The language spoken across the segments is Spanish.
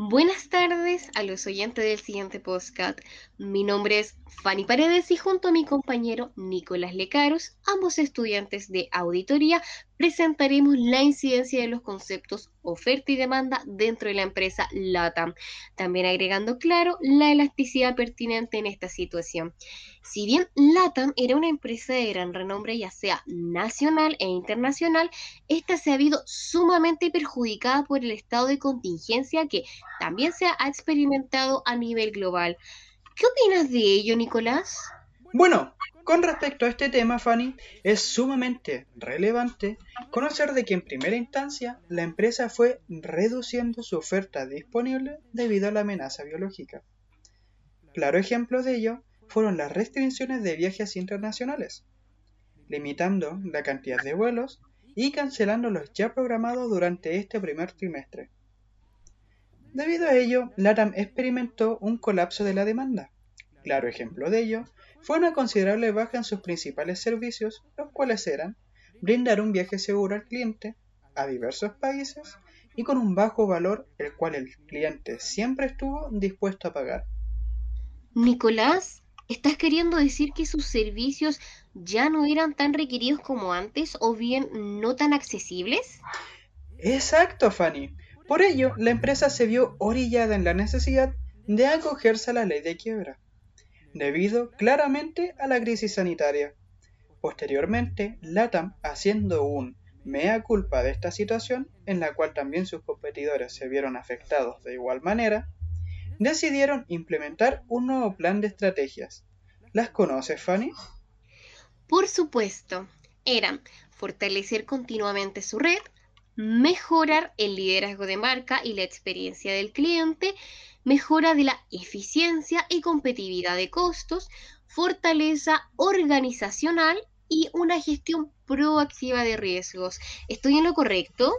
Buenas tardes a los oyentes del siguiente podcast. Mi nombre es Fanny Paredes y junto a mi compañero Nicolás Lecaros, ambos estudiantes de auditoría, presentaremos la incidencia de los conceptos oferta y demanda dentro de la empresa LATAM, también agregando claro la elasticidad pertinente en esta situación. Si bien LATAM era una empresa de gran renombre, ya sea nacional e internacional, esta se ha habido sumamente perjudicada por el estado de contingencia que también se ha experimentado a nivel global. ¿Qué opinas de ello, Nicolás? Bueno, con respecto a este tema, Fanny, es sumamente relevante conocer de que en primera instancia la empresa fue reduciendo su oferta disponible debido a la amenaza biológica. Claro ejemplo de ello fueron las restricciones de viajes internacionales, limitando la cantidad de vuelos y cancelando los ya programados durante este primer trimestre. Debido a ello, LATAM experimentó un colapso de la demanda. Claro ejemplo de ello fue una considerable baja en sus principales servicios, los cuales eran brindar un viaje seguro al cliente a diversos países y con un bajo valor el cual el cliente siempre estuvo dispuesto a pagar. Nicolás, ¿estás queriendo decir que sus servicios ya no eran tan requeridos como antes o bien no tan accesibles? Exacto, Fanny. Por ello, la empresa se vio orillada en la necesidad de acogerse a la ley de quiebra debido claramente a la crisis sanitaria. Posteriormente, LATAM, haciendo un mea culpa de esta situación, en la cual también sus competidores se vieron afectados de igual manera, decidieron implementar un nuevo plan de estrategias. ¿Las conoces, Fanny? Por supuesto, eran fortalecer continuamente su red, mejorar el liderazgo de marca y la experiencia del cliente, mejora de la eficiencia y competitividad de costos, fortaleza organizacional y una gestión proactiva de riesgos. ¿Estoy en lo correcto?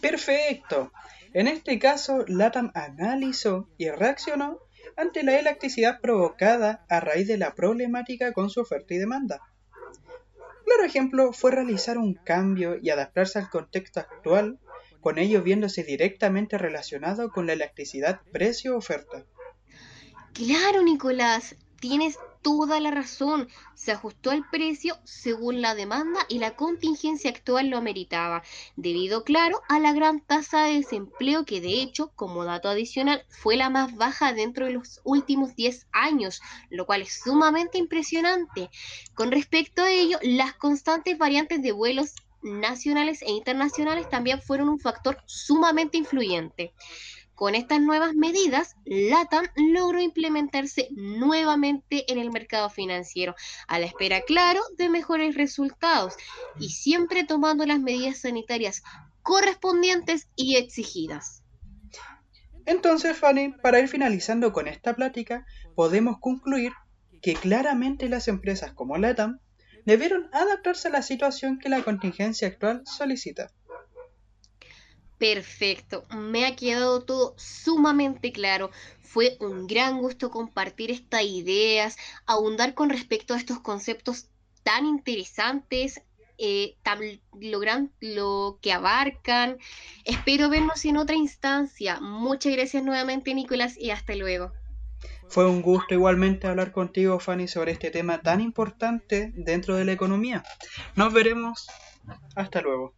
Perfecto. En este caso, LATAM analizó y reaccionó ante la electricidad provocada a raíz de la problemática con su oferta y demanda claro ejemplo fue realizar un cambio y adaptarse al contexto actual, con ello viéndose directamente relacionado con la electricidad precio-oferta. Claro, Nicolás, tienes toda la razón. Se ajustó al precio según la demanda y la contingencia actual lo ameritaba, debido, claro, a la gran tasa de desempleo que de hecho, como dato adicional, fue la más baja dentro de los últimos 10 años, lo cual es sumamente impresionante. Con respecto a ello, las constantes variantes de vuelos nacionales e internacionales también fueron un factor sumamente influyente. Con estas nuevas medidas, LATAM logró implementarse nuevamente en el mercado financiero, a la espera, claro, de mejores resultados y siempre tomando las medidas sanitarias correspondientes y exigidas. Entonces, Fanny, para ir finalizando con esta plática, podemos concluir que claramente las empresas como LATAM debieron adaptarse a la situación que la contingencia actual solicita. Perfecto, me ha quedado todo sumamente claro. Fue un gran gusto compartir estas ideas, ahondar con respecto a estos conceptos tan interesantes, eh, tan, lo, lo que abarcan. Espero vernos en otra instancia. Muchas gracias nuevamente, Nicolás, y hasta luego. Fue un gusto igualmente hablar contigo, Fanny, sobre este tema tan importante dentro de la economía. Nos veremos. Hasta luego.